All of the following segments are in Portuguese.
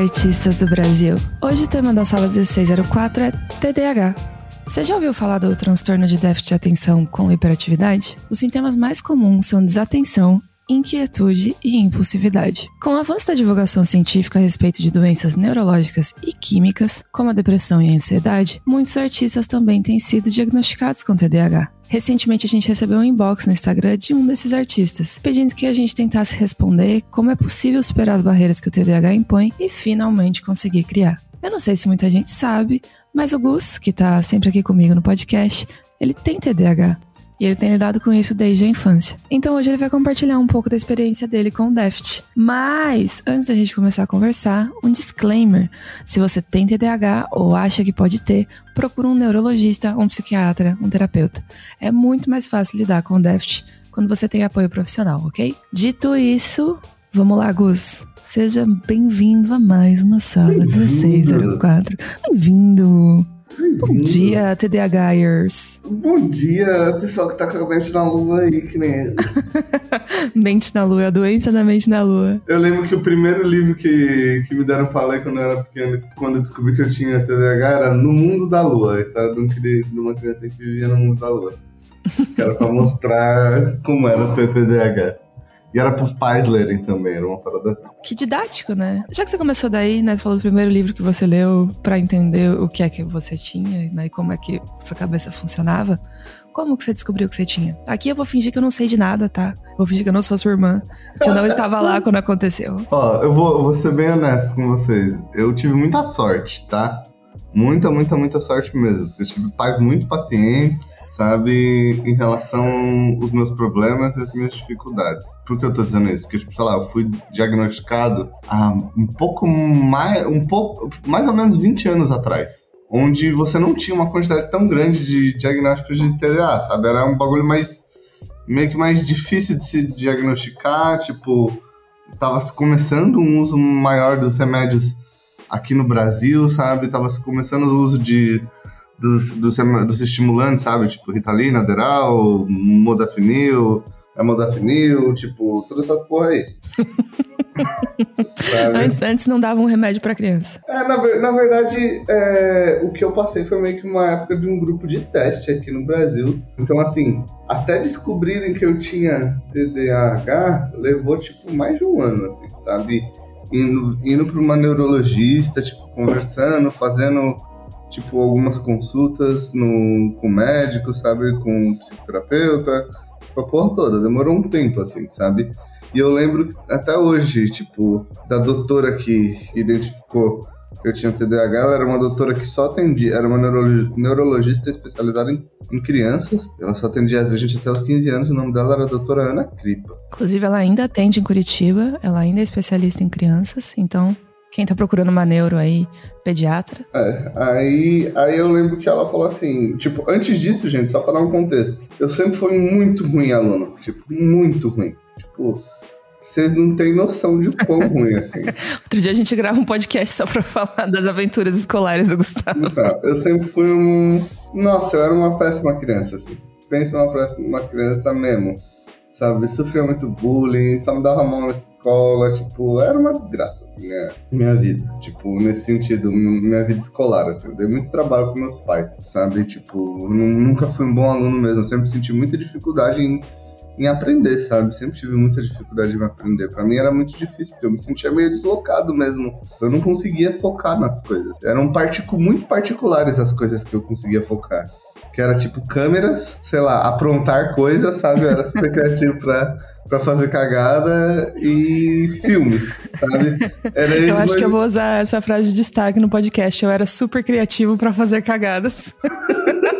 artistas do Brasil. Hoje o tema da sala 1604 é TDAH. Você já ouviu falar do transtorno de déficit de atenção com hiperatividade? Os sintomas mais comuns são desatenção, inquietude e impulsividade. Com o avanço da divulgação científica a respeito de doenças neurológicas e químicas, como a depressão e a ansiedade, muitos artistas também têm sido diagnosticados com TDAH. Recentemente a gente recebeu um inbox no Instagram de um desses artistas, pedindo que a gente tentasse responder como é possível superar as barreiras que o TDAH impõe e finalmente conseguir criar. Eu não sei se muita gente sabe, mas o Gus, que tá sempre aqui comigo no podcast, ele tem TDAH. E ele tem lidado com isso desde a infância. Então hoje ele vai compartilhar um pouco da experiência dele com o Deft. Mas, antes da gente começar a conversar, um disclaimer. Se você tem TDAH ou acha que pode ter, procura um neurologista, um psiquiatra, um terapeuta. É muito mais fácil lidar com o Deft quando você tem apoio profissional, ok? Dito isso, vamos lá, Gus. Seja bem-vindo a mais uma sala 1604. Bem-vindo! Bom dia, TDAHers. Bom dia, pessoal que tá com a mente na lua aí, que nem ele. mente na lua, a doença da mente na lua. Eu lembro que o primeiro livro que, que me deram pra ler quando eu era pequeno, quando eu descobri que eu tinha TDAH, era No Mundo da Lua. A história de, um, uma criança que vivia no mundo da lua. Que era pra mostrar como era ter TDAH. E era pros pais lerem também, era uma parada assim. Que didático, né? Já que você começou daí, né? Você falou do primeiro livro que você leu para entender o que é que você tinha, né? E como é que sua cabeça funcionava. Como que você descobriu que você tinha? Aqui eu vou fingir que eu não sei de nada, tá? Vou fingir que eu não sou sua irmã, que eu não estava lá quando aconteceu. Ó, eu vou, eu vou ser bem honesto com vocês. Eu tive muita sorte, tá? Muita, muita, muita sorte mesmo. Eu tive pais muito pacientes, sabe, em relação aos meus problemas e as minhas dificuldades. Por que eu tô dizendo isso? Porque, tipo, sei lá, eu fui diagnosticado há um pouco mais, um pouco, mais ou menos 20 anos atrás. Onde você não tinha uma quantidade tão grande de diagnósticos de TDA, sabe? Era um bagulho mais, meio que mais difícil de se diagnosticar, tipo, tava começando um uso maior dos remédios aqui no Brasil, sabe? Tava começando o uso de dos, dos, dos estimulantes, sabe? Tipo Ritalina, Aderal, Modafinil, é Modafinil, tipo, todas essas porra aí. antes, antes, não dava um remédio para criança. É, na, na verdade, é, o que eu passei foi meio que uma época de um grupo de teste aqui no Brasil. Então, assim, até descobrirem que eu tinha TDAH, levou, tipo, mais de um ano, assim, sabe? Indo, indo pra uma neurologista, tipo, conversando, fazendo tipo, algumas consultas no, com médico, sabe? Com psicoterapeuta, a porra toda. Demorou um tempo, assim, sabe? E eu lembro até hoje, tipo, da doutora que identificou eu tinha TDAH, ela era uma doutora que só atendia, era uma neurologista especializada em, em, crianças. Ela só atendia a gente até os 15 anos, o nome dela era a doutora Ana Cripa. Inclusive, ela ainda atende em Curitiba, ela ainda é especialista em crianças, então quem tá procurando uma neuro aí, pediatra. É, aí, aí eu lembro que ela falou assim, tipo, antes disso, gente, só pra dar um contexto, eu sempre fui muito ruim aluno, tipo, muito ruim. Tipo, vocês não têm noção de quão ruim, assim. Outro dia a gente grava um podcast só pra falar das aventuras escolares do Gustavo. Então, eu sempre fui um... Nossa, eu era uma péssima criança, assim. Pensa numa péssima criança mesmo sabe? Sofria muito bullying, só me dava mão na escola, tipo, era uma desgraça, assim, né? Minha vida, tipo, nesse sentido, minha vida escolar, assim, eu dei muito trabalho com meus pais, sabe? Tipo, nunca fui um bom aluno mesmo, sempre senti muita dificuldade em em aprender, sabe? Sempre tive muita dificuldade em aprender. Para mim era muito difícil, porque eu me sentia meio deslocado mesmo. Eu não conseguia focar nas coisas. Eram particu muito particulares as coisas que eu conseguia focar. Que era tipo câmeras, sei lá, aprontar coisas, sabe? Eu era super criativo pra, pra fazer cagada e filmes, sabe? Era eu acho que eu vou usar essa frase de destaque no podcast. Eu era super criativo para fazer cagadas.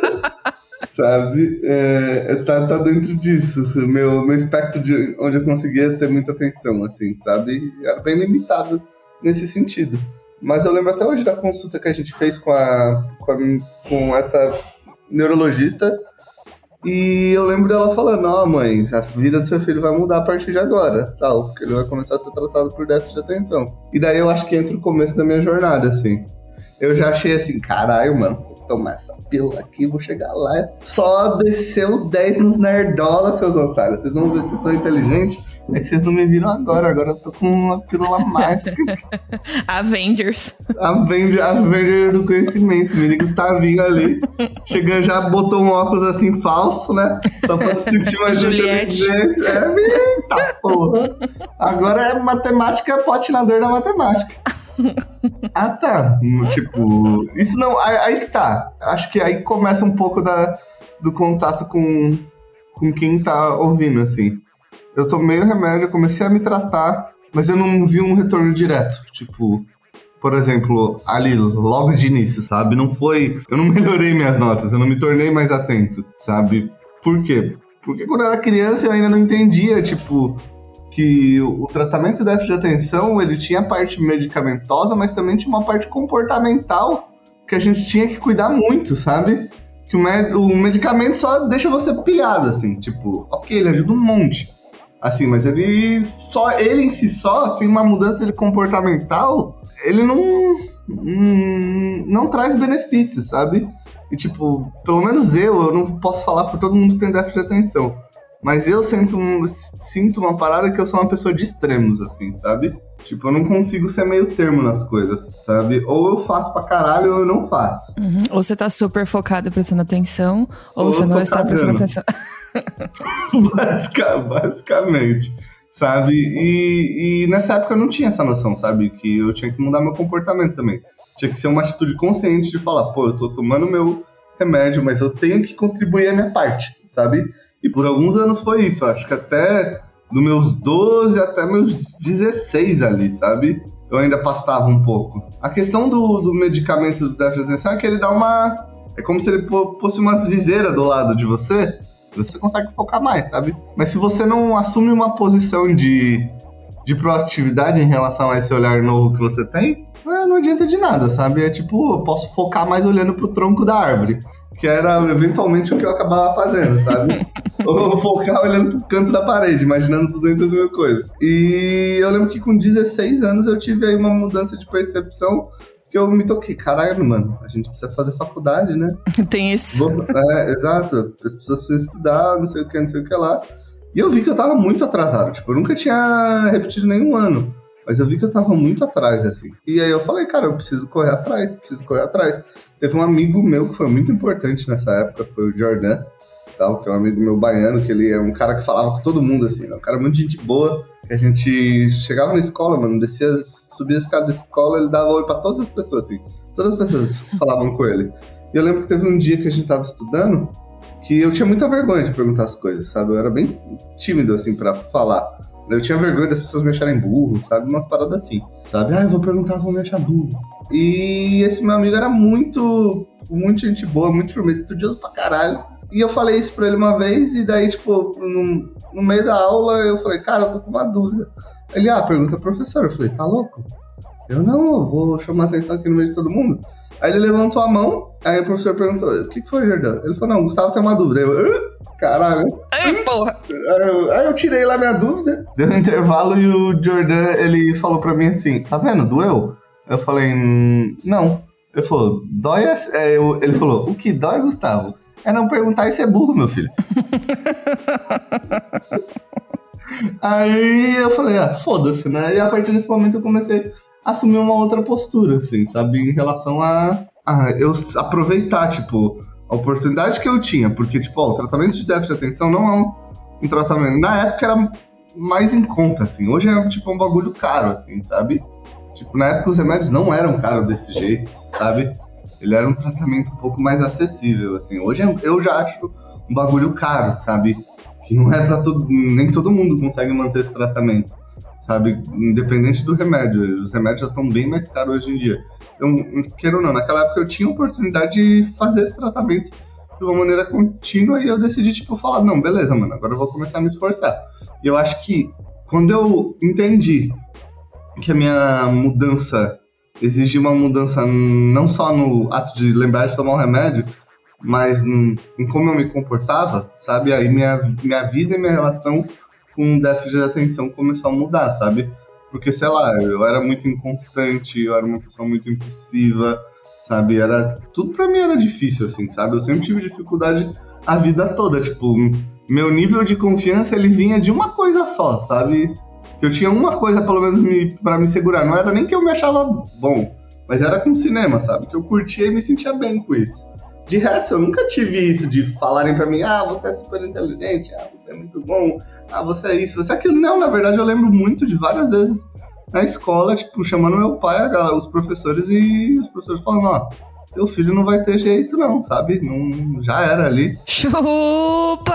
sabe? É, é, tá, tá dentro disso. Meu, meu espectro de onde eu conseguia ter muita atenção, assim, sabe? Era bem limitado nesse sentido. Mas eu lembro até hoje da consulta que a gente fez com, a, com, a, com essa neurologista. E eu lembro dela falando, ó, oh, mãe, a vida do seu filho vai mudar a partir de agora, tal, porque ele vai começar a ser tratado por déficit de atenção. E daí eu acho que entra o começo da minha jornada, assim. Eu já achei assim, caralho, mano, tomar essa pílula aqui, vou chegar lá. Só desceu 10 nos nerdola, seus otários. Vocês vão ver se são inteligentes. É que vocês não me viram agora, agora eu tô com uma pílula mágica. Avengers. Avenger, Avenger do conhecimento, o menino Gustavinho ali. Chegando já botou um óculos assim falso, né? Só pra se sentir mais Juliette. inteligente. É, eita porra. Agora é matemática, patinador da matemática. Ah, tá. Tipo, isso não. Aí, que tá. Acho que aí começa um pouco da, do contato com, com quem tá ouvindo, assim. Eu tomei o remédio, comecei a me tratar, mas eu não vi um retorno direto. Tipo, por exemplo, ali, logo de início, sabe? Não foi. Eu não melhorei minhas notas, eu não me tornei mais atento, sabe? Por quê? Porque quando eu era criança eu ainda não entendia, tipo, que o tratamento de déficit de atenção ele tinha a parte medicamentosa, mas também tinha uma parte comportamental que a gente tinha que cuidar muito, sabe? Que o, med o medicamento só deixa você pilhado, assim, tipo, ok, ele ajuda um monte. Assim, mas ele só, ele em si só, assim, uma mudança de comportamental, ele não, hum, não traz benefícios, sabe? E tipo, pelo menos eu, eu não posso falar por todo mundo que tem déficit de atenção. Mas eu sinto, sinto uma parada que eu sou uma pessoa de extremos, assim, sabe? Tipo, eu não consigo ser meio termo nas coisas, sabe? Ou eu faço pra caralho ou eu não faço. Uhum. Ou você tá super focado prestando atenção, ou, ou você não está prestando atenção. Basica, basicamente, sabe? E, e nessa época eu não tinha essa noção, sabe? Que eu tinha que mudar meu comportamento também. Tinha que ser uma atitude consciente de falar, pô, eu tô tomando meu remédio, mas eu tenho que contribuir a minha parte, sabe? E por alguns anos foi isso, acho que até dos meus 12 até meus 16 ali, sabe? Eu ainda pastava um pouco. A questão do, do medicamento do déficit de atenção é que ele dá uma. É como se ele fosse umas viseiras do lado de você, você consegue focar mais, sabe? Mas se você não assume uma posição de, de proatividade em relação a esse olhar novo que você tem, é, não adianta de nada, sabe? É tipo, eu posso focar mais olhando pro tronco da árvore que era eventualmente o que eu acabava fazendo, sabe? Ou focar olhando pro canto da parede, imaginando 200 mil coisas. E eu lembro que com 16 anos eu tive aí uma mudança de percepção que eu me toquei. Caralho, mano, a gente precisa fazer faculdade, né? Tem isso. É, exato. As pessoas precisam estudar, não sei o que, não sei o que lá. E eu vi que eu tava muito atrasado. Tipo, eu nunca tinha repetido nenhum ano. Mas eu vi que eu tava muito atrás, assim. E aí eu falei, cara, eu preciso correr atrás, preciso correr atrás. Teve um amigo meu que foi muito importante nessa época, foi o Jordan, tal, que é um amigo meu baiano, que ele é um cara que falava com todo mundo, assim, né? um cara muito gente boa, que a gente chegava na escola, mano, descia, subia a escada da escola, ele dava oi pra todas as pessoas, assim. Todas as pessoas falavam com ele. E eu lembro que teve um dia que a gente tava estudando, que eu tinha muita vergonha de perguntar as coisas, sabe? Eu era bem tímido, assim, para falar. Eu tinha vergonha das pessoas me acharem burro, sabe? Umas paradas assim, sabe? Ah, eu vou perguntar, vão me achar burro. E esse meu amigo era muito, muito gente boa, muito firmeza, estudioso pra caralho. E eu falei isso pra ele uma vez, e daí, tipo, no, no meio da aula, eu falei, cara, eu tô com uma dúvida. Ele, ah, pergunta professor. Eu falei, tá louco? Eu não, eu vou chamar atenção aqui no meio de todo mundo. Aí ele levantou a mão, aí o professor perguntou, o que, que foi, Jordão? Ele falou, não, Gustavo tem uma dúvida. Eu, caralho. Ai, porra. Aí eu, aí eu tirei lá minha dúvida. Deu um intervalo e o Jordan, ele falou pra mim assim, tá vendo, doeu? Eu falei, hum, não. Ele falou, dói. É, eu, ele falou, o que dói, Gustavo? É não perguntar e ser burro, meu filho. Aí eu falei, ah, foda-se, né? E a partir desse momento eu comecei assumir uma outra postura, assim, sabe? Em relação a, a eu aproveitar, tipo, a oportunidade que eu tinha. Porque, tipo, ó, o tratamento de déficit de atenção não é um, tratamento. Na época era mais em conta, assim. Hoje é, tipo, um bagulho caro, assim, sabe? Tipo, na época os remédios não eram caros desse jeito, sabe? Ele era um tratamento um pouco mais acessível, assim. Hoje eu já acho um bagulho caro, sabe? Que não é para todo, nem todo mundo consegue manter esse tratamento, sabe? Independente do remédio. Os remédios já estão bem mais caros hoje em dia. Então, queira ou não, naquela época eu tinha a oportunidade de fazer esse tratamento de uma maneira contínua e eu decidi, tipo, falar, não, beleza, mano, agora eu vou começar a me esforçar. E eu acho que quando eu entendi que a minha mudança exige uma mudança não só no ato de lembrar de tomar um remédio, mas em como eu me comportava, sabe? Aí minha, minha vida e minha relação com o déficit de atenção começou a mudar, sabe? Porque, sei lá, eu era muito inconstante, eu era uma pessoa muito impulsiva, sabe? Era tudo para mim era difícil assim, sabe? Eu sempre tive dificuldade a vida toda, tipo, meu nível de confiança ele vinha de uma coisa só, sabe? Que eu tinha uma coisa pelo menos me, para me segurar, não era nem que eu me achava bom, mas era com cinema, sabe? Que eu curtia e me sentia bem com isso. De resto, eu nunca tive isso de falarem para mim, ah, você é super inteligente, ah, você é muito bom, ah, você é isso, você é aquilo. Não, na verdade, eu lembro muito de várias vezes na escola, tipo, chamando meu pai, os professores, e os professores falando, ó, teu filho não vai ter jeito, não, sabe? Não, já era ali. Chupa!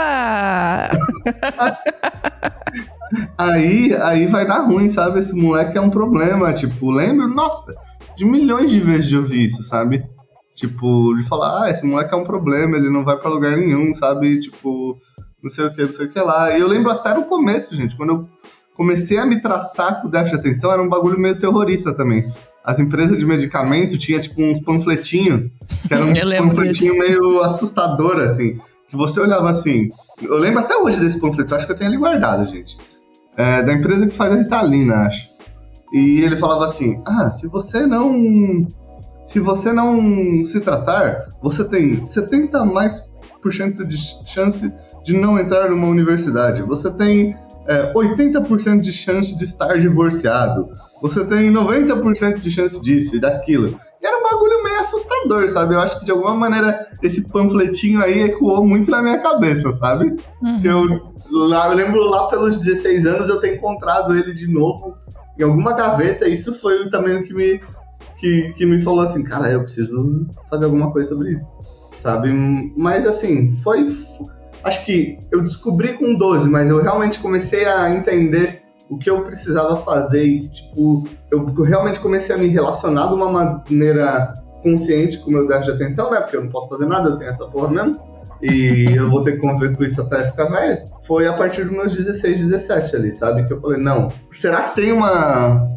aí, aí vai dar ruim, sabe? Esse moleque é um problema. Tipo, lembro, nossa, de milhões de vezes de ouvir isso, sabe? Tipo, de falar, ah, esse moleque é um problema, ele não vai para lugar nenhum, sabe? Tipo, não sei o que, não sei o que lá. E eu lembro até no começo, gente, quando eu comecei a me tratar com déficit de atenção, era um bagulho meio terrorista também. As empresas de medicamento tinham, tipo, uns panfletinhos, que era um panfletinho disso. meio assustador, assim. Que você olhava assim. Eu lembro até hoje desse panfleto, acho que eu tenho ele guardado, gente. É, da empresa que faz a Ritalina, acho. E ele falava assim: Ah, se você não se você não se tratar, você tem 70 mais por cento de chance de não entrar numa universidade. Você tem é, 80% de chance de estar divorciado. Você tem 90% de chance disso e daquilo. E era um bagulho meio assustador, sabe? Eu acho que de alguma maneira esse panfletinho aí ecoou muito na minha cabeça, sabe? Uhum. Eu, lá, eu lembro lá pelos 16 anos eu ter encontrado ele de novo em alguma gaveta. E isso foi também o que me que, que me falou assim, cara, eu preciso fazer alguma coisa sobre isso, sabe? Mas assim, foi. Acho que eu descobri com 12, mas eu realmente comecei a entender o que eu precisava fazer e, tipo, eu realmente comecei a me relacionar de uma maneira consciente com o meu déficit de atenção, né? Porque eu não posso fazer nada, eu tenho essa porra mesmo. E eu vou ter que conviver com isso até ficar velho. Foi a partir dos meus 16, 17 ali, sabe? Que eu falei, não, será que tem uma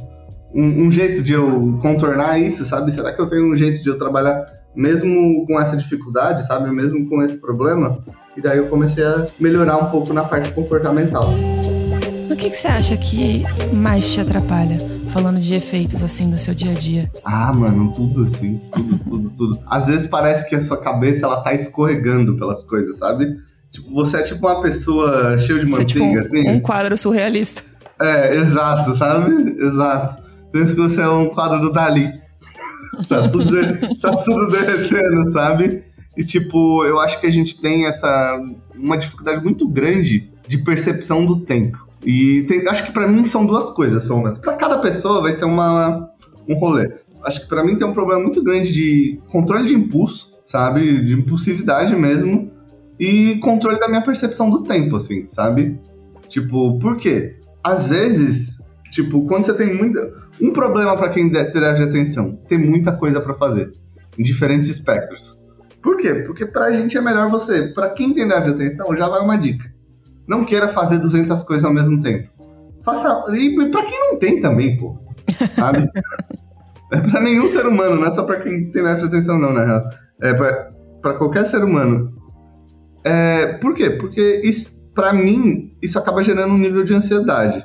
um, um, jeito de eu contornar isso, sabe? Será que eu tenho um jeito de eu trabalhar mesmo com essa dificuldade, sabe? Mesmo com esse problema? E daí eu comecei a melhorar um pouco na parte comportamental. O que, que você acha que mais te atrapalha? Falando de efeitos assim do seu dia a dia. Ah, mano, tudo assim, tudo, tudo, tudo. Às vezes parece que a sua cabeça ela tá escorregando pelas coisas, sabe? Tipo, você é tipo uma pessoa cheia de você manteiga, é tipo um, assim. Um quadro surrealista. É, exato, sabe? Exato. Pensa que você é um quadro do Dali. tá, tudo, tá tudo derretendo, sabe? E, tipo, eu acho que a gente tem essa. uma dificuldade muito grande de percepção do tempo. E tem, acho que para mim são duas coisas, pelo menos. Pra cada pessoa vai ser uma, um rolê. Acho que para mim tem um problema muito grande de controle de impulso, sabe? De impulsividade mesmo. E controle da minha percepção do tempo, assim, sabe? Tipo, por quê? Às vezes Tipo, quando você tem muita. Um problema para quem de atenção, tem muita coisa para fazer, em diferentes espectros. Por quê? Porque pra gente é melhor você. Para quem tem déficit de atenção, já vai uma dica. Não queira fazer 200 coisas ao mesmo tempo. Faça. E pra quem não tem também, pô. Sabe? é pra nenhum ser humano, não é só pra quem tem déficit de atenção, não, na real. É pra, pra qualquer ser humano. É, por quê? Porque isso, pra mim, isso acaba gerando um nível de ansiedade.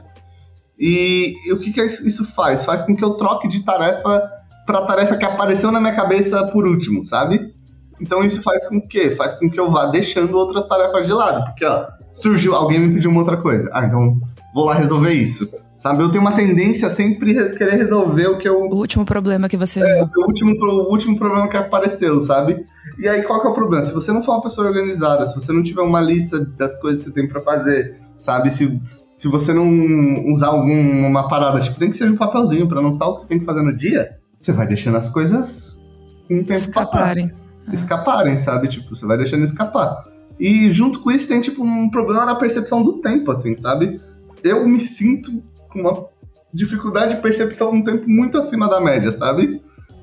E, e o que, que isso faz? Faz com que eu troque de tarefa para tarefa que apareceu na minha cabeça por último, sabe? Então isso faz com que? Faz com que eu vá deixando outras tarefas de lado. Porque, ó, surgiu, alguém me pediu uma outra coisa. Ah, então vou lá resolver isso. Sabe? Eu tenho uma tendência a sempre querer resolver o que eu. O último problema que você é. O último, o último problema que apareceu, sabe? E aí, qual que é o problema? Se você não for uma pessoa organizada, se você não tiver uma lista das coisas que você tem para fazer, sabe? Se se você não usar alguma parada, tipo, nem que seja um papelzinho para anotar o que você tem que fazer no dia, você vai deixando as coisas com o tempo escaparem. Passar. Escaparem, sabe? Tipo, você vai deixando escapar. E junto com isso tem, tipo, um problema na percepção do tempo, assim, sabe? Eu me sinto com uma dificuldade de percepção um tempo muito acima da média, sabe?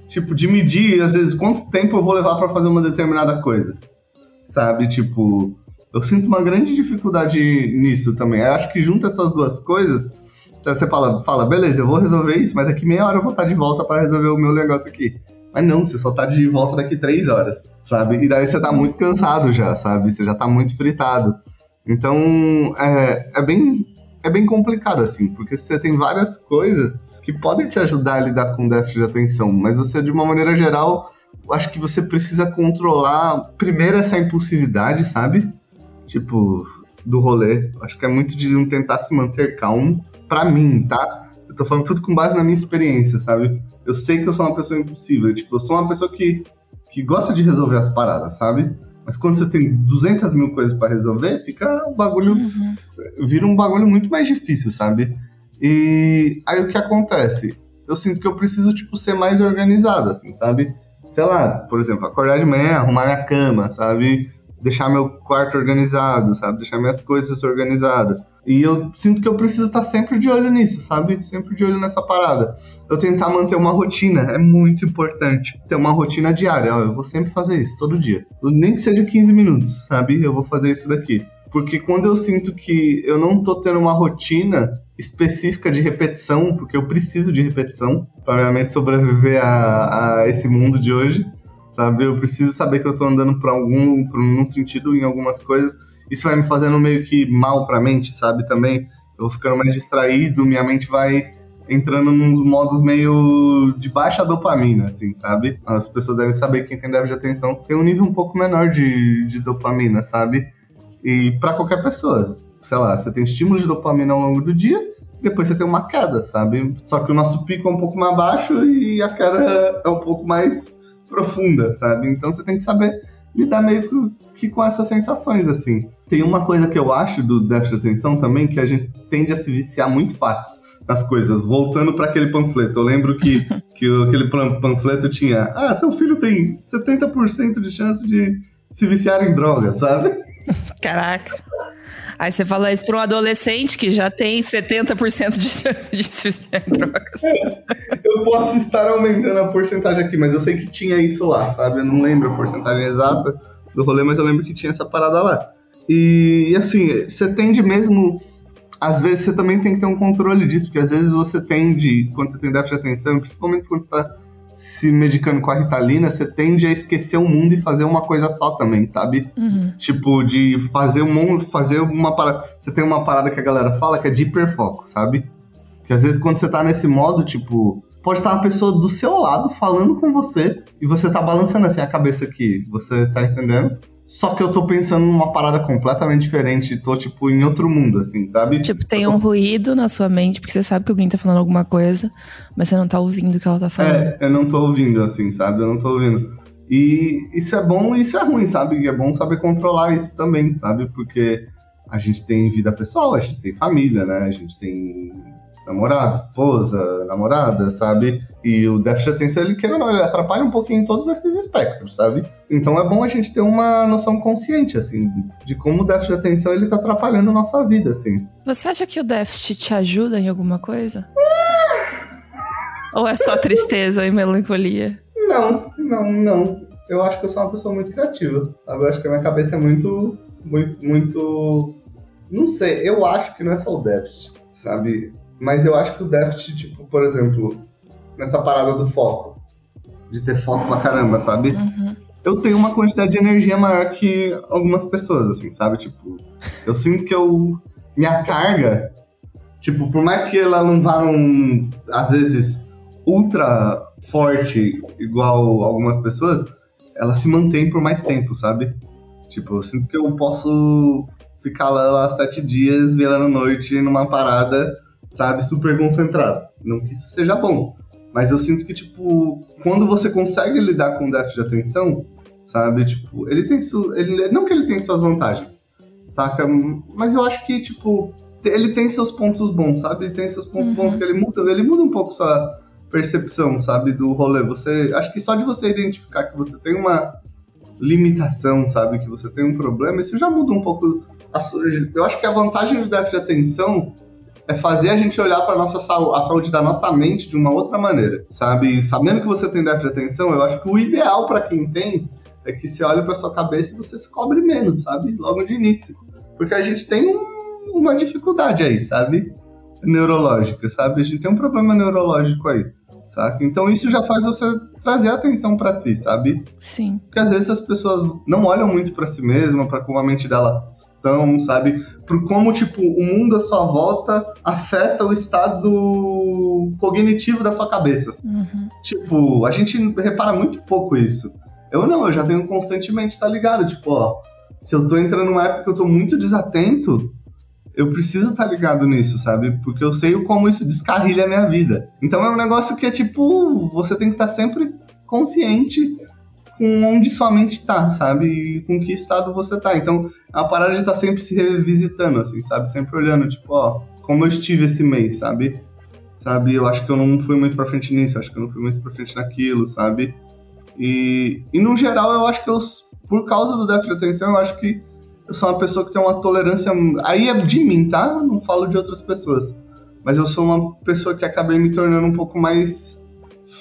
Tipo, de medir, às vezes, quanto tempo eu vou levar para fazer uma determinada coisa. Sabe? Tipo, eu sinto uma grande dificuldade nisso também. Eu acho que junta essas duas coisas, você fala, fala, beleza, eu vou resolver isso, mas daqui meia hora eu vou estar de volta para resolver o meu negócio aqui. Mas não, você só tá de volta daqui três horas, sabe? E daí você tá muito cansado já, sabe? Você já tá muito fritado. Então, é, é, bem, é bem complicado, assim, porque você tem várias coisas que podem te ajudar a lidar com déficit de atenção, mas você, de uma maneira geral, acho que você precisa controlar primeiro essa impulsividade, sabe? Tipo, do rolê. Acho que é muito de não tentar se manter calmo. Pra mim, tá? Eu tô falando tudo com base na minha experiência, sabe? Eu sei que eu sou uma pessoa impulsiva. Tipo, eu sou uma pessoa que, que gosta de resolver as paradas, sabe? Mas quando você tem 200 mil coisas para resolver, fica um bagulho. Uhum. Vira um bagulho muito mais difícil, sabe? E aí o que acontece? Eu sinto que eu preciso, tipo, ser mais organizado, assim, sabe? Sei lá, por exemplo, acordar de manhã, arrumar minha cama, sabe? Deixar meu quarto organizado, sabe? Deixar minhas coisas organizadas. E eu sinto que eu preciso estar sempre de olho nisso, sabe? Sempre de olho nessa parada. Eu tentar manter uma rotina é muito importante. Ter uma rotina diária, ó, eu vou sempre fazer isso, todo dia. Nem que seja 15 minutos, sabe? Eu vou fazer isso daqui. Porque quando eu sinto que eu não tô tendo uma rotina específica de repetição, porque eu preciso de repetição para realmente sobreviver a, a esse mundo de hoje, sabe? Eu preciso saber que eu tô andando para algum, por um sentido em algumas coisas. Isso vai me fazendo meio que mal pra mente, sabe? Também eu vou ficando mais distraído, minha mente vai entrando nos modos meio de baixa dopamina, assim, sabe? As pessoas devem saber que quem tem déficit de atenção tem um nível um pouco menor de, de dopamina, sabe? E para qualquer pessoa, sei lá, você tem estímulo de dopamina ao longo do dia, depois você tem uma queda, sabe? Só que o nosso pico é um pouco mais baixo e a queda é um pouco mais profunda, sabe? Então você tem que saber lidar meio que com essas sensações, assim. Tem uma coisa que eu acho do déficit de atenção também, que a gente tende a se viciar muito fácil nas coisas. Voltando para aquele panfleto, eu lembro que, que aquele panfleto tinha: ah, seu filho tem 70% de chance de se viciar em drogas, sabe? Caraca. Aí você fala isso para um adolescente que já tem 70% de chance de se drogas. Eu posso estar aumentando a porcentagem aqui, mas eu sei que tinha isso lá, sabe? Eu não lembro a porcentagem exata do rolê, mas eu lembro que tinha essa parada lá. E assim, você tende mesmo. Às vezes você também tem que ter um controle disso, porque às vezes você tende, quando você tem déficit de atenção, principalmente quando você está se medicando com a Ritalina, você tende a esquecer o mundo e fazer uma coisa só também, sabe? Uhum. Tipo, de fazer um mundo, fazer uma parada. Você tem uma parada que a galera fala que é de hiperfoco, sabe? Que às vezes quando você tá nesse modo, tipo, pode estar uma pessoa do seu lado falando com você e você tá balançando assim a cabeça aqui, você tá entendendo? Só que eu tô pensando numa parada completamente diferente, tô, tipo, em outro mundo, assim, sabe? Tipo, tem tô... um ruído na sua mente, porque você sabe que alguém tá falando alguma coisa, mas você não tá ouvindo o que ela tá falando. É, eu não tô ouvindo, assim, sabe? Eu não tô ouvindo. E isso é bom e isso é ruim, sabe? E é bom saber controlar isso também, sabe? Porque a gente tem vida pessoal, a gente tem família, né? A gente tem namorado, esposa, namorada, sabe? E o déficit de atenção, ele, quer ou não, ele atrapalha um pouquinho em todos esses espectros, sabe? Então é bom a gente ter uma noção consciente, assim, de como o déficit de atenção, ele tá atrapalhando a nossa vida, assim. Você acha que o déficit te ajuda em alguma coisa? ou é só tristeza e melancolia? Não, não, não. Eu acho que eu sou uma pessoa muito criativa, sabe? Eu acho que a minha cabeça é muito, muito, muito... Não sei, eu acho que não é só o déficit, sabe? Mas eu acho que o déficit, tipo, por exemplo, nessa parada do foco, de ter foco pra caramba, sabe? Uhum. Eu tenho uma quantidade de energia maior que algumas pessoas, assim, sabe? Tipo, eu sinto que eu. Minha carga, tipo, por mais que ela não vá num, às vezes, ultra forte, igual algumas pessoas, ela se mantém por mais tempo, sabe? Tipo, eu sinto que eu posso ficar lá sete dias virando noite numa parada sabe, super concentrado. Não que isso seja bom, mas eu sinto que, tipo, quando você consegue lidar com déficit de atenção, sabe, tipo, ele tem su ele não que ele tem suas vantagens, saca? Mas eu acho que, tipo, ele tem seus pontos bons, sabe? Ele tem seus pontos uhum. bons que ele muda, ele muda um pouco sua percepção, sabe, do rolê. Você, acho que só de você identificar que você tem uma limitação, sabe, que você tem um problema, isso já muda um pouco a, eu acho que a vantagem do déficit de atenção é fazer a gente olhar para nossa saúde, a saúde da nossa mente de uma outra maneira, sabe? Sabendo que você tem déficit de atenção, eu acho que o ideal para quem tem é que você olhe para sua cabeça e você se cobre menos, sabe? Logo de início. Porque a gente tem um, uma dificuldade aí, sabe? Neurológica, sabe? A gente tem um problema neurológico aí. Saca? Então isso já faz você trazer atenção para si, sabe? Sim. Porque às vezes as pessoas não olham muito para si mesma, para como a mente dela estão, sabe? Por como tipo o mundo à sua volta afeta o estado cognitivo da sua cabeça. Uhum. Tipo, a gente repara muito pouco isso. Eu não, eu já tenho constantemente, tá ligado? Tipo, ó, se eu tô entrando numa época que eu tô muito desatento, eu preciso estar tá ligado nisso, sabe? Porque eu sei como isso descarrilha a minha vida. Então é um negócio que é tipo, você tem que estar tá sempre consciente com onde sua mente tá, sabe? E com que estado você tá. Então, a parada de estar tá sempre se revisitando, assim, sabe? Sempre olhando, tipo, ó, como eu estive esse mês, sabe? Sabe? Eu acho que eu não fui muito pra frente nisso, eu acho que eu não fui muito pra frente naquilo, sabe? E, e no geral, eu acho que eu, por causa do déficit de atenção, eu acho que eu sou uma pessoa que tem uma tolerância. Aí é de mim, tá? Não falo de outras pessoas. Mas eu sou uma pessoa que acabei me tornando um pouco mais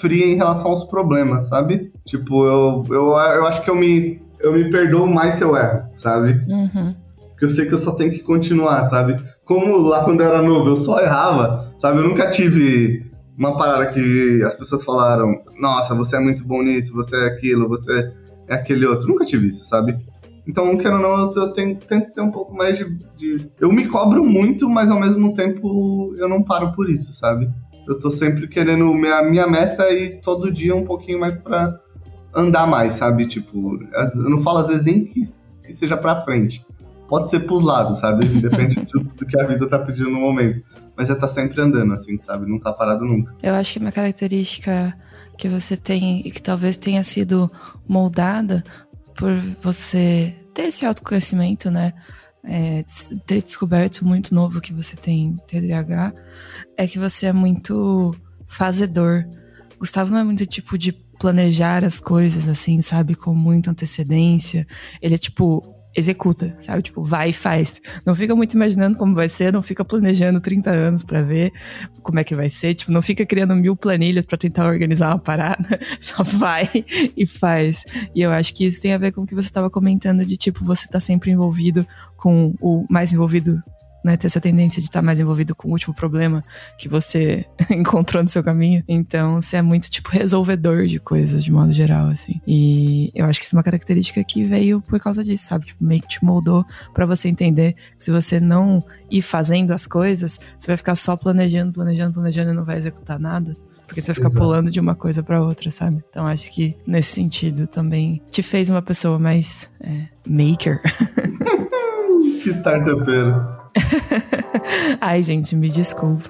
fria em relação aos problemas, sabe? Tipo, eu, eu, eu acho que eu me, eu me perdoo mais se eu erro, sabe? Uhum. Porque eu sei que eu só tenho que continuar, sabe? Como lá quando eu era novo, eu só errava, sabe? Eu nunca tive uma parada que as pessoas falaram: Nossa, você é muito bom nisso, você é aquilo, você é aquele outro. Nunca tive isso, sabe? Então, quero ou não, eu tenho, tento ter um pouco mais de, de, Eu me cobro muito, mas ao mesmo tempo eu não paro por isso, sabe? Eu tô sempre querendo. Minha, minha meta é ir todo dia um pouquinho mais pra andar mais, sabe? Tipo, eu não falo às vezes nem que, que seja pra frente. Pode ser pros lados, sabe? Depende do, do que a vida tá pedindo no momento. Mas é tá sempre andando, assim, sabe? Não tá parado nunca. Eu acho que uma característica que você tem e que talvez tenha sido moldada por você ter esse autoconhecimento, né? É, ter descoberto muito novo que você tem TDAH, é que você é muito fazedor. Gustavo não é muito tipo de planejar as coisas assim, sabe, com muita antecedência. Ele é tipo, executa, sabe? Tipo, vai e faz. Não fica muito imaginando como vai ser, não fica planejando 30 anos para ver como é que vai ser. Tipo, não fica criando mil planilhas para tentar organizar uma parada. Só vai e faz. E eu acho que isso tem a ver com o que você estava comentando de, tipo, você tá sempre envolvido com o mais envolvido né, ter essa tendência de estar mais envolvido com o último problema que você encontrou no seu caminho. Então, você é muito, tipo, resolvedor de coisas, de modo geral, assim. E eu acho que isso é uma característica que veio por causa disso, sabe? Tipo, meio que te moldou para você entender que se você não ir fazendo as coisas, você vai ficar só planejando, planejando, planejando e não vai executar nada. Porque você vai ficar Exato. pulando de uma coisa para outra, sabe? Então acho que nesse sentido também te fez uma pessoa mais é, maker. que startupeiro. Ai, gente, me desculpa.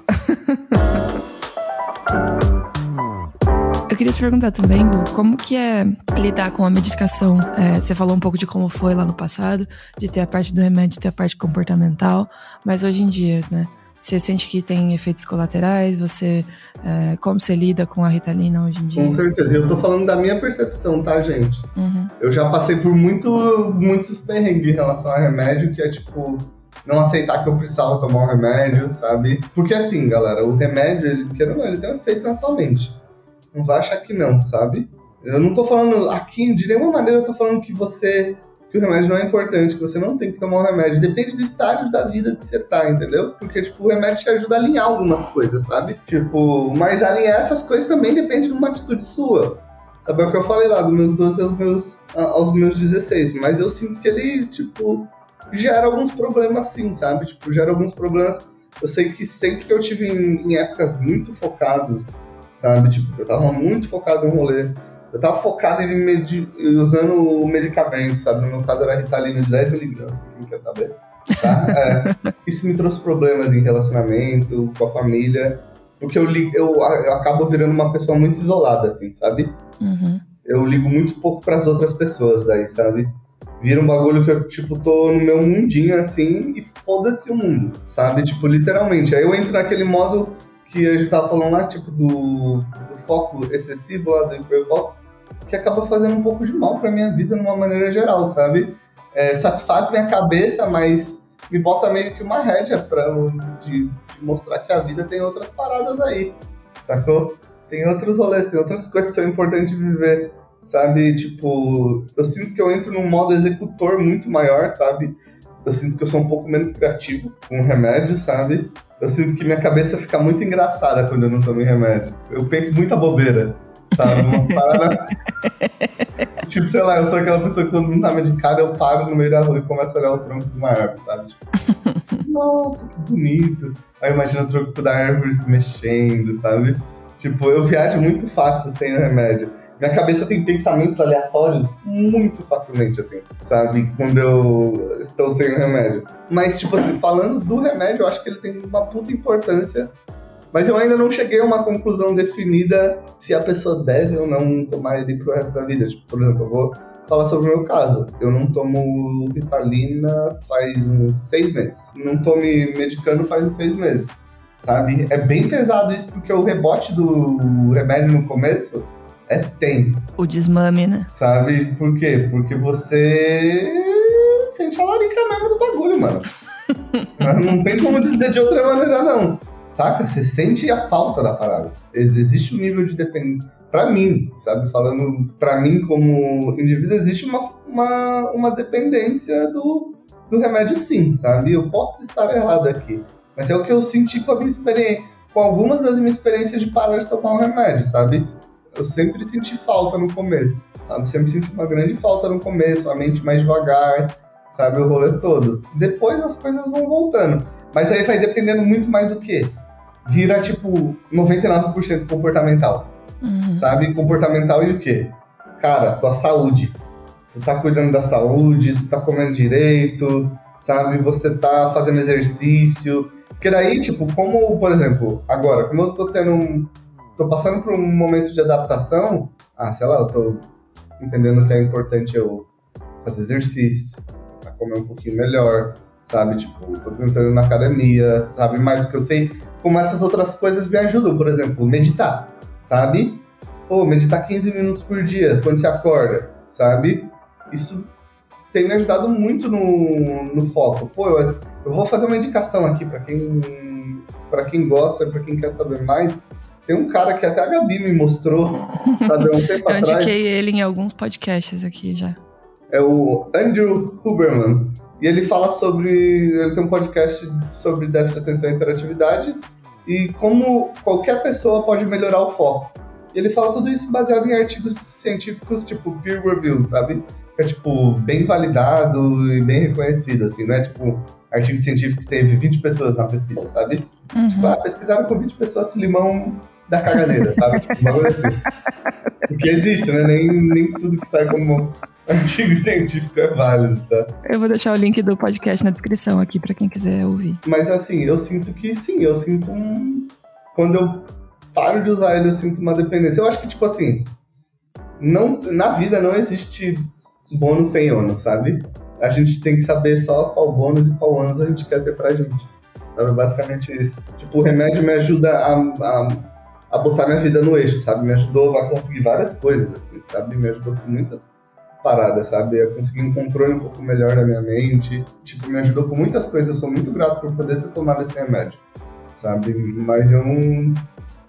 Eu queria te perguntar também, Gu, como que é lidar com a medicação? É, você falou um pouco de como foi lá no passado, de ter a parte do remédio, ter a parte comportamental, mas hoje em dia, né? Você sente que tem efeitos colaterais? Você é, como você lida com a Ritalina hoje em dia? Com certeza. Eu tô falando da minha percepção, tá, gente? Uhum. Eu já passei por muito, muitos perrengues em relação a remédio, que é tipo não aceitar que eu precisava tomar um remédio, sabe? Porque assim, galera, o remédio, ele, querendo ou não, ele tem um efeito na sua mente. Não vai achar que não, sabe? Eu não tô falando aqui, de nenhuma maneira eu tô falando que você que o remédio não é importante, que você não tem que tomar o remédio. Depende do estágio da vida que você tá, entendeu? Porque, tipo, o remédio te ajuda a alinhar algumas coisas, sabe? Tipo, mas alinhar essas coisas também depende de uma atitude sua. Sabe é o que eu falei lá, dos meus 12 aos meus, aos meus 16. Mas eu sinto que ele, tipo, gera alguns problemas sim, sabe? Tipo, gera alguns problemas. Eu sei que sempre que eu tive em, em épocas muito focado, sabe? Tipo, eu tava muito focado no rolê. Eu tava focado em medi usando o medicamento, sabe? No meu caso era Ritalina de 10mg, quem quer saber? Tá? É, isso me trouxe problemas em relacionamento, com a família, porque eu, eu, eu acabo virando uma pessoa muito isolada, assim, sabe? Uhum. Eu ligo muito pouco para as outras pessoas daí, sabe? vira um bagulho que eu, tipo, tô no meu mundinho assim e foda-se o mundo, sabe? Tipo, literalmente. Aí eu entro naquele modo que a gente tava falando lá, tipo, do, do foco excessivo lá, do hiperfoco, que acaba fazendo um pouco de mal pra minha vida numa maneira geral, sabe? É, satisfaz minha cabeça, mas me bota meio que uma rédea pra, de, de mostrar que a vida tem outras paradas aí, sacou? Tem outros rolês, tem outras coisas que são importantes de viver sabe? Tipo, eu sinto que eu entro num modo executor muito maior, sabe? eu sinto que eu sou um pouco menos criativo com o remédio, sabe? Eu sinto que minha cabeça fica muito engraçada quando eu não tomo remédio. Eu penso muita bobeira, sabe? Uma parada... tipo, sei lá, eu sou aquela pessoa que quando não tá medicada, eu paro no meio da rua e começo a olhar o tronco de uma árvore, sabe? Tipo, nossa, que bonito. Aí imagina o tronco da árvore se mexendo, sabe? Tipo, eu viajo muito fácil sem o remédio minha cabeça tem pensamentos aleatórios muito facilmente, assim, sabe? Quando eu estou sem o remédio. Mas, tipo assim, falando do remédio, eu acho que ele tem uma puta importância. Mas eu ainda não cheguei a uma conclusão definida se a pessoa deve ou não tomar ele pro resto da vida. Tipo, por exemplo, eu vou falar sobre o meu caso. Eu não tomo Ritalina faz uns seis meses. Não tô me medicando faz uns seis meses. Sabe? É bem pesado isso, porque o rebote do remédio no começo é tenso. O desmame, né? Sabe por quê? Porque você sente a larica mesmo do bagulho, mano. não tem como dizer de outra maneira, não. Saca? Você sente a falta da parada. Existe um nível de dependência. Pra mim, sabe? Falando pra mim como indivíduo, existe uma, uma, uma dependência do, do remédio, sim, sabe? Eu posso estar errado aqui. Mas é o que eu senti com a minha experiência. Com algumas das minhas experiências de parar de tomar o remédio, sabe? eu sempre senti falta no começo. Sabe? Sempre senti uma grande falta no começo, a mente mais devagar, sabe? O rolê todo. Depois as coisas vão voltando. Mas aí vai dependendo muito mais do que? Vira, tipo, 99% comportamental. Uhum. Sabe? Comportamental e o quê? Cara, tua saúde. Tu tá cuidando da saúde, tu tá comendo direito, sabe? Você tá fazendo exercício. Porque daí, tipo, como, por exemplo, agora, como eu tô tendo um, tô passando por um momento de adaptação, ah, sei lá, eu tô entendendo que é importante eu fazer exercício, comer um pouquinho melhor, sabe? Tipo, tô tentando na academia, sabe? Mais do que eu sei, como essas outras coisas me ajudam, por exemplo, meditar, sabe? Pô, meditar 15 minutos por dia quando você acorda, sabe? Isso tem me ajudado muito no, no foco. Pô, eu, eu vou fazer uma indicação aqui para quem para quem gosta, para quem quer saber mais. Tem um cara que até a Gabi me mostrou, sabe, há um tempo atrás. Eu indiquei ele em alguns podcasts aqui já. É o Andrew Huberman. E ele fala sobre. Ele tem um podcast sobre déficit de atenção e hiperatividade e como qualquer pessoa pode melhorar o foco. E ele fala tudo isso baseado em artigos científicos, tipo peer review, sabe? Que é, tipo, bem validado e bem reconhecido, assim. Não é, tipo, artigo científico que teve 20 pessoas na pesquisa, sabe? Uhum. Tipo, ah, pesquisaram com 20 pessoas se limão da caganeira, sabe? Tipo, uma coisa assim. Porque existe, né? Nem, nem tudo que sai como artigo científico é válido, tá? Eu vou deixar o link do podcast na descrição aqui para quem quiser ouvir. Mas assim, eu sinto que sim, eu sinto um. Quando eu paro de usar ele, eu sinto uma dependência. Eu acho que, tipo assim, não, na vida não existe bônus sem ônus, sabe? A gente tem que saber só qual bônus e qual ônus a gente quer ter pra gente. Sabe? Basicamente isso. Tipo, o remédio me ajuda a, a a botar minha vida no eixo, sabe? Me ajudou a conseguir várias coisas, assim, sabe? Me ajudou com muitas paradas, sabe? A conseguir um controle um pouco melhor da minha mente. Tipo, me ajudou com muitas coisas. Eu sou muito grato por poder ter tomado esse remédio, sabe? Mas eu não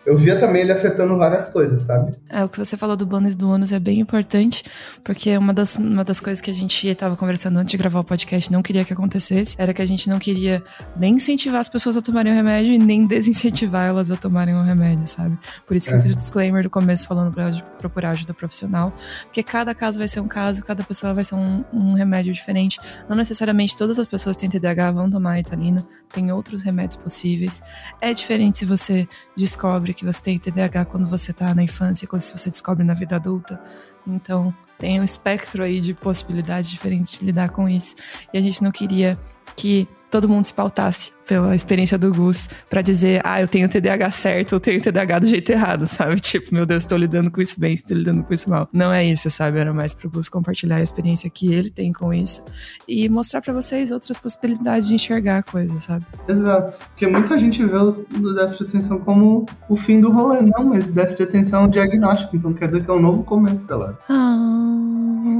eu via também ele afetando várias coisas, sabe? É, o que você falou do bônus do ônus é bem importante, porque uma das, uma das coisas que a gente estava conversando antes de gravar o podcast não queria que acontecesse, era que a gente não queria nem incentivar as pessoas a tomarem o remédio e nem desincentivar elas a tomarem o remédio, sabe? Por isso que é. eu fiz o disclaimer do começo falando para procurar ajuda profissional, porque cada caso vai ser um caso, cada pessoa vai ser um, um remédio diferente. Não necessariamente todas as pessoas que têm TDAH vão tomar a Italina, tem outros remédios possíveis. É diferente se você descobre descobre que você tem TDAH quando você está na infância, quando você descobre na vida adulta. Então, tem um espectro aí de possibilidades diferentes de lidar com isso. E a gente não queria que todo mundo se pautasse pela experiência do Gus para dizer, ah, eu tenho TDAH certo, eu tenho TDAH do jeito errado, sabe? Tipo, meu Deus, estou lidando com isso bem, estou lidando com isso mal. Não é isso, sabe? Era mais pro Gus compartilhar a experiência que ele tem com isso e mostrar para vocês outras possibilidades de enxergar a coisa, sabe? Exato. Porque muita gente vê o déficit de atenção como o fim do rolê. Não, mas déficit de atenção é um diagnóstico, então quer dizer que é um novo começo, galera. Ah.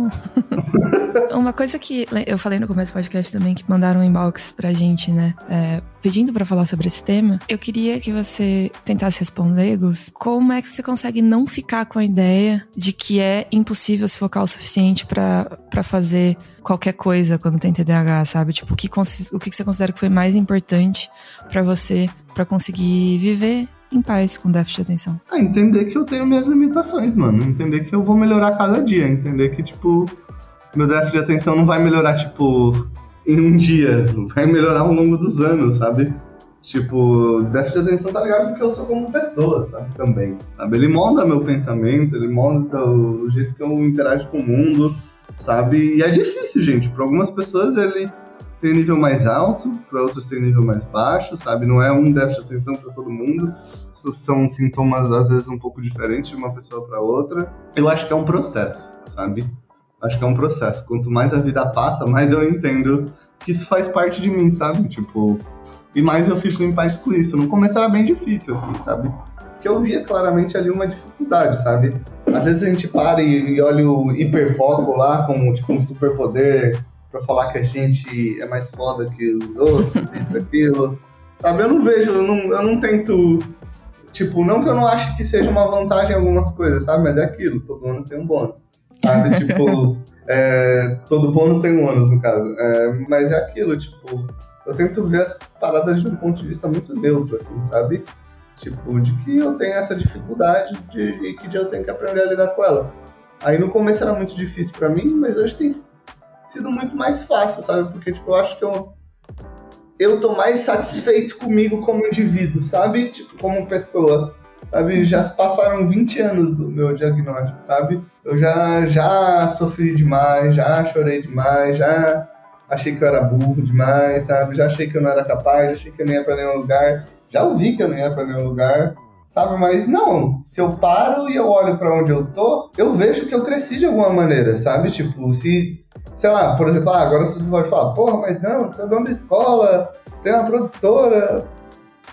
uma coisa que eu falei no começo do podcast também, que mandaram um inbox pra gente, né? É, pedindo para falar sobre esse tema. Eu queria que você tentasse responder, Gus, como é que você consegue não ficar com a ideia de que é impossível se focar o suficiente para fazer qualquer coisa quando tem TDAH, sabe? Tipo, o que, o que você considera que foi mais importante para você para conseguir viver em paz com déficit de atenção? Ah, entender que eu tenho minhas limitações, mano. Entender que eu vou melhorar cada dia. Entender que, tipo, meu déficit de atenção não vai melhorar, tipo, em um dia. Vai melhorar ao longo dos anos, sabe? Tipo, déficit de atenção tá ligado porque eu sou como pessoa, sabe? Também. Sabe? Ele molda meu pensamento, ele molda o jeito que eu interajo com o mundo, sabe? E é difícil, gente. Para algumas pessoas ele tem nível mais alto, para outros tem nível mais baixo, sabe? Não é um déficit de atenção para todo mundo. São sintomas às vezes um pouco diferentes de uma pessoa para outra. Eu acho que é um processo, sabe? Acho que é um processo. Quanto mais a vida passa, mais eu entendo que isso faz parte de mim, sabe? Tipo, e mais eu fico em paz com isso. No começo era bem difícil, assim, sabe? Porque eu via claramente ali uma dificuldade, sabe? Às vezes a gente para e, olha o hiperfoco lá como tipo um superpoder para falar que a gente é mais foda que os outros, isso, aquilo. Sabe, eu não vejo, eu não, eu não tento. Tipo, não que eu não ache que seja uma vantagem em algumas coisas, sabe? Mas é aquilo, todo ônus tem um bônus. Sabe? tipo, é, todo bônus tem um ônus, no caso. É, mas é aquilo, tipo, eu tento ver as paradas de um ponto de vista muito neutro, assim, sabe? Tipo, de que eu tenho essa dificuldade de, e que eu tenho que aprender a lidar com ela. Aí no começo era muito difícil para mim, mas hoje tem sido muito mais fácil, sabe? Porque, tipo, eu acho que eu, eu tô mais satisfeito comigo como indivíduo, sabe? Tipo, como pessoa. Sabe? Já passaram 20 anos do meu diagnóstico, sabe? Eu já, já sofri demais, já chorei demais, já achei que eu era burro demais, sabe? Já achei que eu não era capaz, já achei que eu não ia pra nenhum lugar. Já ouvi que eu não ia pra nenhum lugar sabe? Mas não, se eu paro e eu olho para onde eu tô, eu vejo que eu cresci de alguma maneira, sabe? Tipo, se sei lá, por exemplo, ah, agora você pode falar, porra, mas não, tô dando escola, tem uma produtora.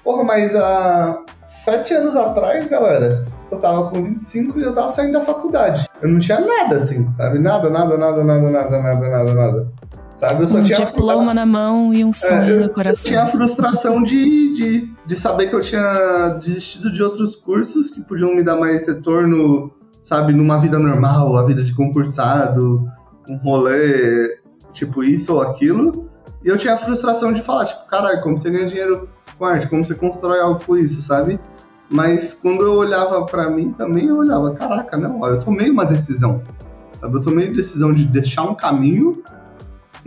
Porra, mas há sete anos atrás, galera, eu tava com 25 e eu tava saindo da faculdade. Eu não tinha nada assim, sabe? Nada, nada, nada, nada, nada, nada, nada, nada. Sabe? Eu só um tinha diploma na mão e um sonho é, no coração. Eu tinha a frustração de, de, de saber que eu tinha desistido de outros cursos que podiam me dar mais retorno, sabe, numa vida normal, a vida de concursado, um rolê tipo isso ou aquilo. E eu tinha a frustração de falar, tipo, caralho, como você ganha dinheiro com arte, como você constrói algo com isso, sabe? Mas quando eu olhava para mim também, eu olhava, caraca, não, eu tomei uma decisão. Sabe? Eu tomei a decisão de deixar um caminho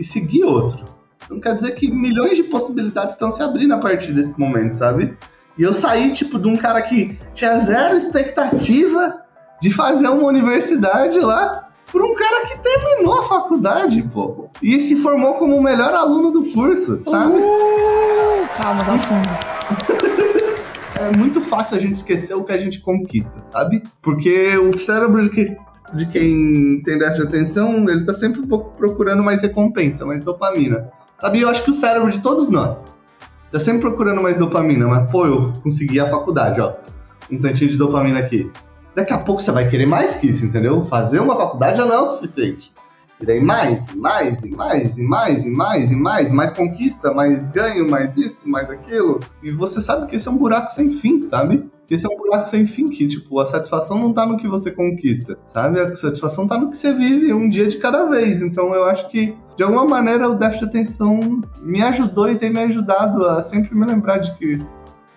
e seguir outro. Não quer dizer que milhões de possibilidades estão se abrindo a partir desse momento, sabe? E eu saí, tipo, de um cara que tinha zero expectativa de fazer uma universidade lá por um cara que terminou a faculdade, pô. E se formou como o melhor aluno do curso, sabe? Uh, palmas ao fundo. é muito fácil a gente esquecer o que a gente conquista, sabe? Porque o cérebro que, de quem tem déficit de atenção, ele tá sempre procurando mais recompensa, mais dopamina. Sabe? Eu acho que o cérebro de todos nós tá sempre procurando mais dopamina, mas pô, eu consegui a faculdade, ó. Um tantinho de dopamina aqui daqui a pouco você vai querer mais que isso, entendeu? Fazer uma faculdade já não é o suficiente. E daí mais, mais, e mais, e mais, e mais, e mais, mais conquista, mais ganho, mais isso, mais aquilo. E você sabe que esse é um buraco sem fim, sabe? Que esse é um buraco sem fim, que, tipo, a satisfação não tá no que você conquista, sabe? A satisfação tá no que você vive um dia de cada vez. Então eu acho que, de alguma maneira, o déficit de atenção me ajudou e tem me ajudado a sempre me lembrar de que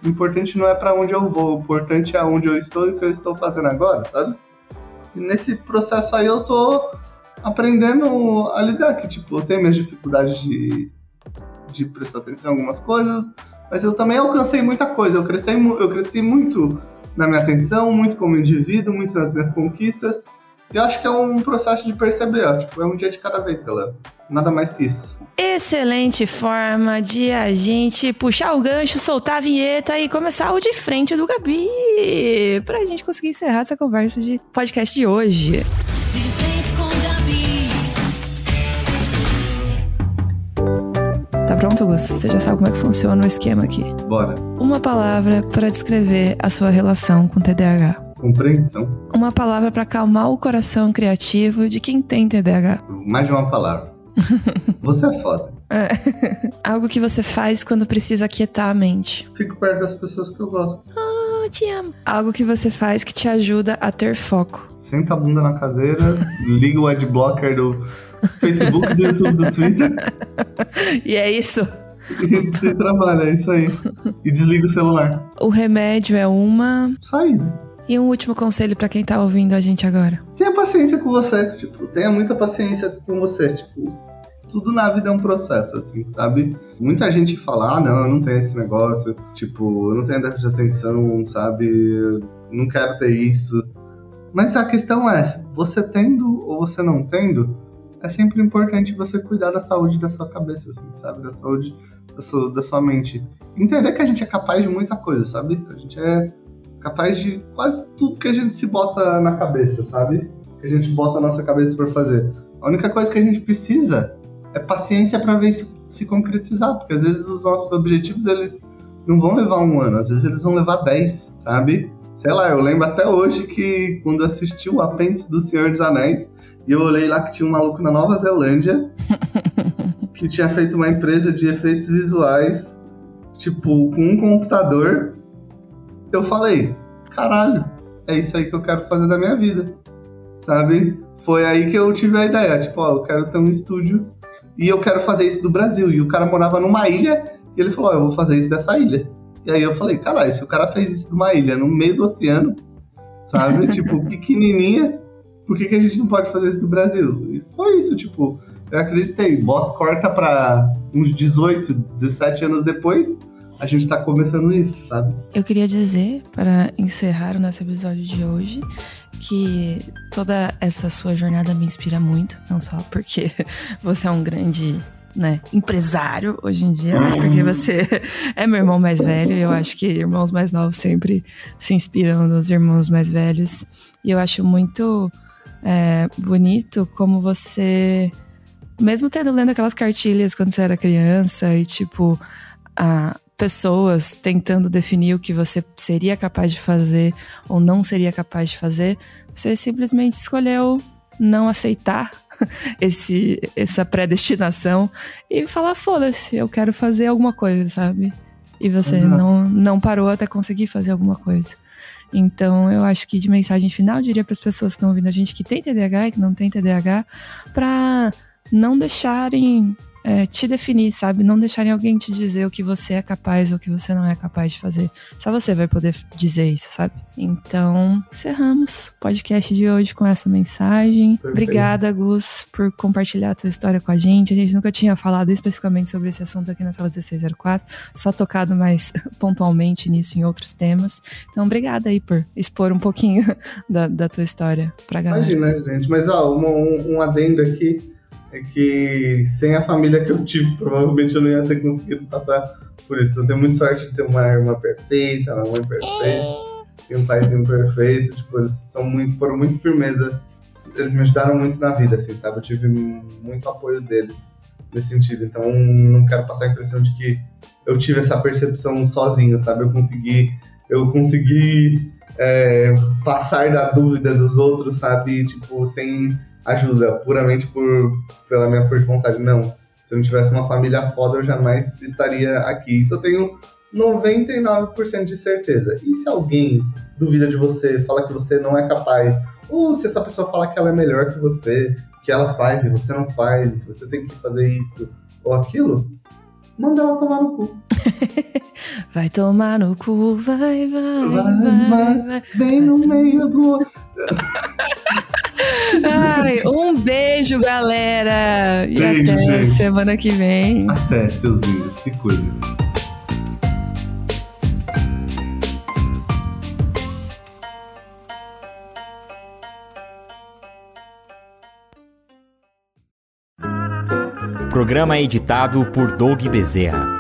o importante não é para onde eu vou, o importante é onde eu estou e o que eu estou fazendo agora, sabe? E nesse processo aí eu tô aprendendo a lidar, que tipo, eu tenho minhas dificuldades de, de prestar atenção em algumas coisas, mas eu também alcancei muita coisa, eu cresci, eu cresci muito na minha atenção, muito como indivíduo, muito nas minhas conquistas, eu acho que é um processo de perceber, ó, tipo, é um dia de cada vez, galera. Nada mais que isso. Excelente forma de a gente puxar o gancho, soltar a vinheta e começar o de frente do Gabi. Pra gente conseguir encerrar essa conversa de podcast de hoje. De frente Tá pronto, Augusto? Você já sabe como é que funciona o esquema aqui. Bora. Uma palavra para descrever a sua relação com TDAH. Compreensão. Uma palavra para acalmar o coração criativo de quem tem TDAH. Mais de uma palavra. Você é foda. É. Algo que você faz quando precisa quietar a mente. Fico perto das pessoas que eu gosto. Oh, te amo. Algo que você faz que te ajuda a ter foco. Senta a bunda na cadeira, liga o adblocker do Facebook, do YouTube, do Twitter. e é isso. E trabalha, é isso aí. E desliga o celular. O remédio é uma. Saída. E um último conselho para quem tá ouvindo a gente agora. Tenha paciência com você, tipo, tenha muita paciência com você, tipo, tudo na vida é um processo, assim, sabe? Muita gente fala, ah, não, eu não tenho esse negócio, tipo, eu não tenho déficit de atenção, sabe? Eu não quero ter isso. Mas a questão é, você tendo ou você não tendo, é sempre importante você cuidar da saúde da sua cabeça, assim, sabe? Da saúde da sua, da sua mente. Entender que a gente é capaz de muita coisa, sabe? A gente é capaz de quase tudo que a gente se bota na cabeça, sabe? Que a gente bota a nossa cabeça para fazer. A única coisa que a gente precisa é paciência para ver isso se concretizar, porque às vezes os nossos objetivos eles não vão levar um ano, às vezes eles vão levar dez, sabe? Sei lá, eu lembro até hoje que quando assisti o apêndice do Senhor dos Anéis, e eu olhei lá que tinha um maluco na Nova Zelândia que tinha feito uma empresa de efeitos visuais, tipo, com um computador. Eu falei, caralho, é isso aí que eu quero fazer da minha vida, sabe? Foi aí que eu tive a ideia, tipo, ó, eu quero ter um estúdio e eu quero fazer isso do Brasil. E o cara morava numa ilha e ele falou: oh, eu vou fazer isso dessa ilha. E aí eu falei: caralho, se o cara fez isso de uma ilha no meio do oceano, sabe? tipo, pequenininha, por que, que a gente não pode fazer isso do Brasil? E foi isso, tipo, eu acreditei. Bota, corta pra uns 18, 17 anos depois, a gente tá começando isso, sabe? Eu queria dizer, para encerrar o nosso episódio de hoje, que toda essa sua jornada me inspira muito, não só porque você é um grande né, empresário hoje em dia, mas porque você é meu irmão mais velho. Eu acho que irmãos mais novos sempre se inspiram nos irmãos mais velhos. E eu acho muito é, bonito como você, mesmo tendo lendo aquelas cartilhas quando você era criança e tipo, a, pessoas tentando definir o que você seria capaz de fazer ou não seria capaz de fazer, você simplesmente escolheu não aceitar esse essa predestinação e falar foda-se, eu quero fazer alguma coisa, sabe? E você não não parou até conseguir fazer alguma coisa. Então, eu acho que de mensagem final, eu diria para as pessoas que estão ouvindo a gente que tem TDAH e que não tem TDAH, para não deixarem é, te definir, sabe? Não deixarem alguém te dizer o que você é capaz ou o que você não é capaz de fazer. Só você vai poder dizer isso, sabe? Então, encerramos o podcast de hoje com essa mensagem. Perfeito. Obrigada, Gus, por compartilhar a tua história com a gente. A gente nunca tinha falado especificamente sobre esse assunto aqui na sala 1604, só tocado mais pontualmente nisso em outros temas. Então, obrigada aí por expor um pouquinho da, da tua história pra galera. Imagina, gente. Mas, ó, um, um adendo aqui é que sem a família que eu tive, provavelmente eu não ia ter conseguido passar por isso. Então, eu tenho muita sorte de ter uma irmã perfeita, uma mãe perfeita, e um paizinho perfeito. Tipo, eles são muito, foram muito firmeza. Eles me ajudaram muito na vida, assim, sabe? Eu tive muito apoio deles nesse sentido. Então, não quero passar a impressão de que eu tive essa percepção sozinho, sabe? Eu consegui, eu consegui é, passar da dúvida dos outros, sabe? Tipo, sem ajuda puramente por, pela minha força de vontade. Não. Se eu não tivesse uma família foda, eu jamais estaria aqui. Isso eu tenho 99% de certeza. E se alguém duvida de você, fala que você não é capaz, ou se essa pessoa fala que ela é melhor que você, que ela faz e você não faz, que você tem que fazer isso ou aquilo, manda ela tomar no cu. vai tomar no cu, vai, vai, vai, vai, vai, vai bem no meio do. Ai, um beijo, galera. E beijo, até gente. semana que vem. Até, seus lindos. Se cuidem. Programa editado por Doug Bezerra.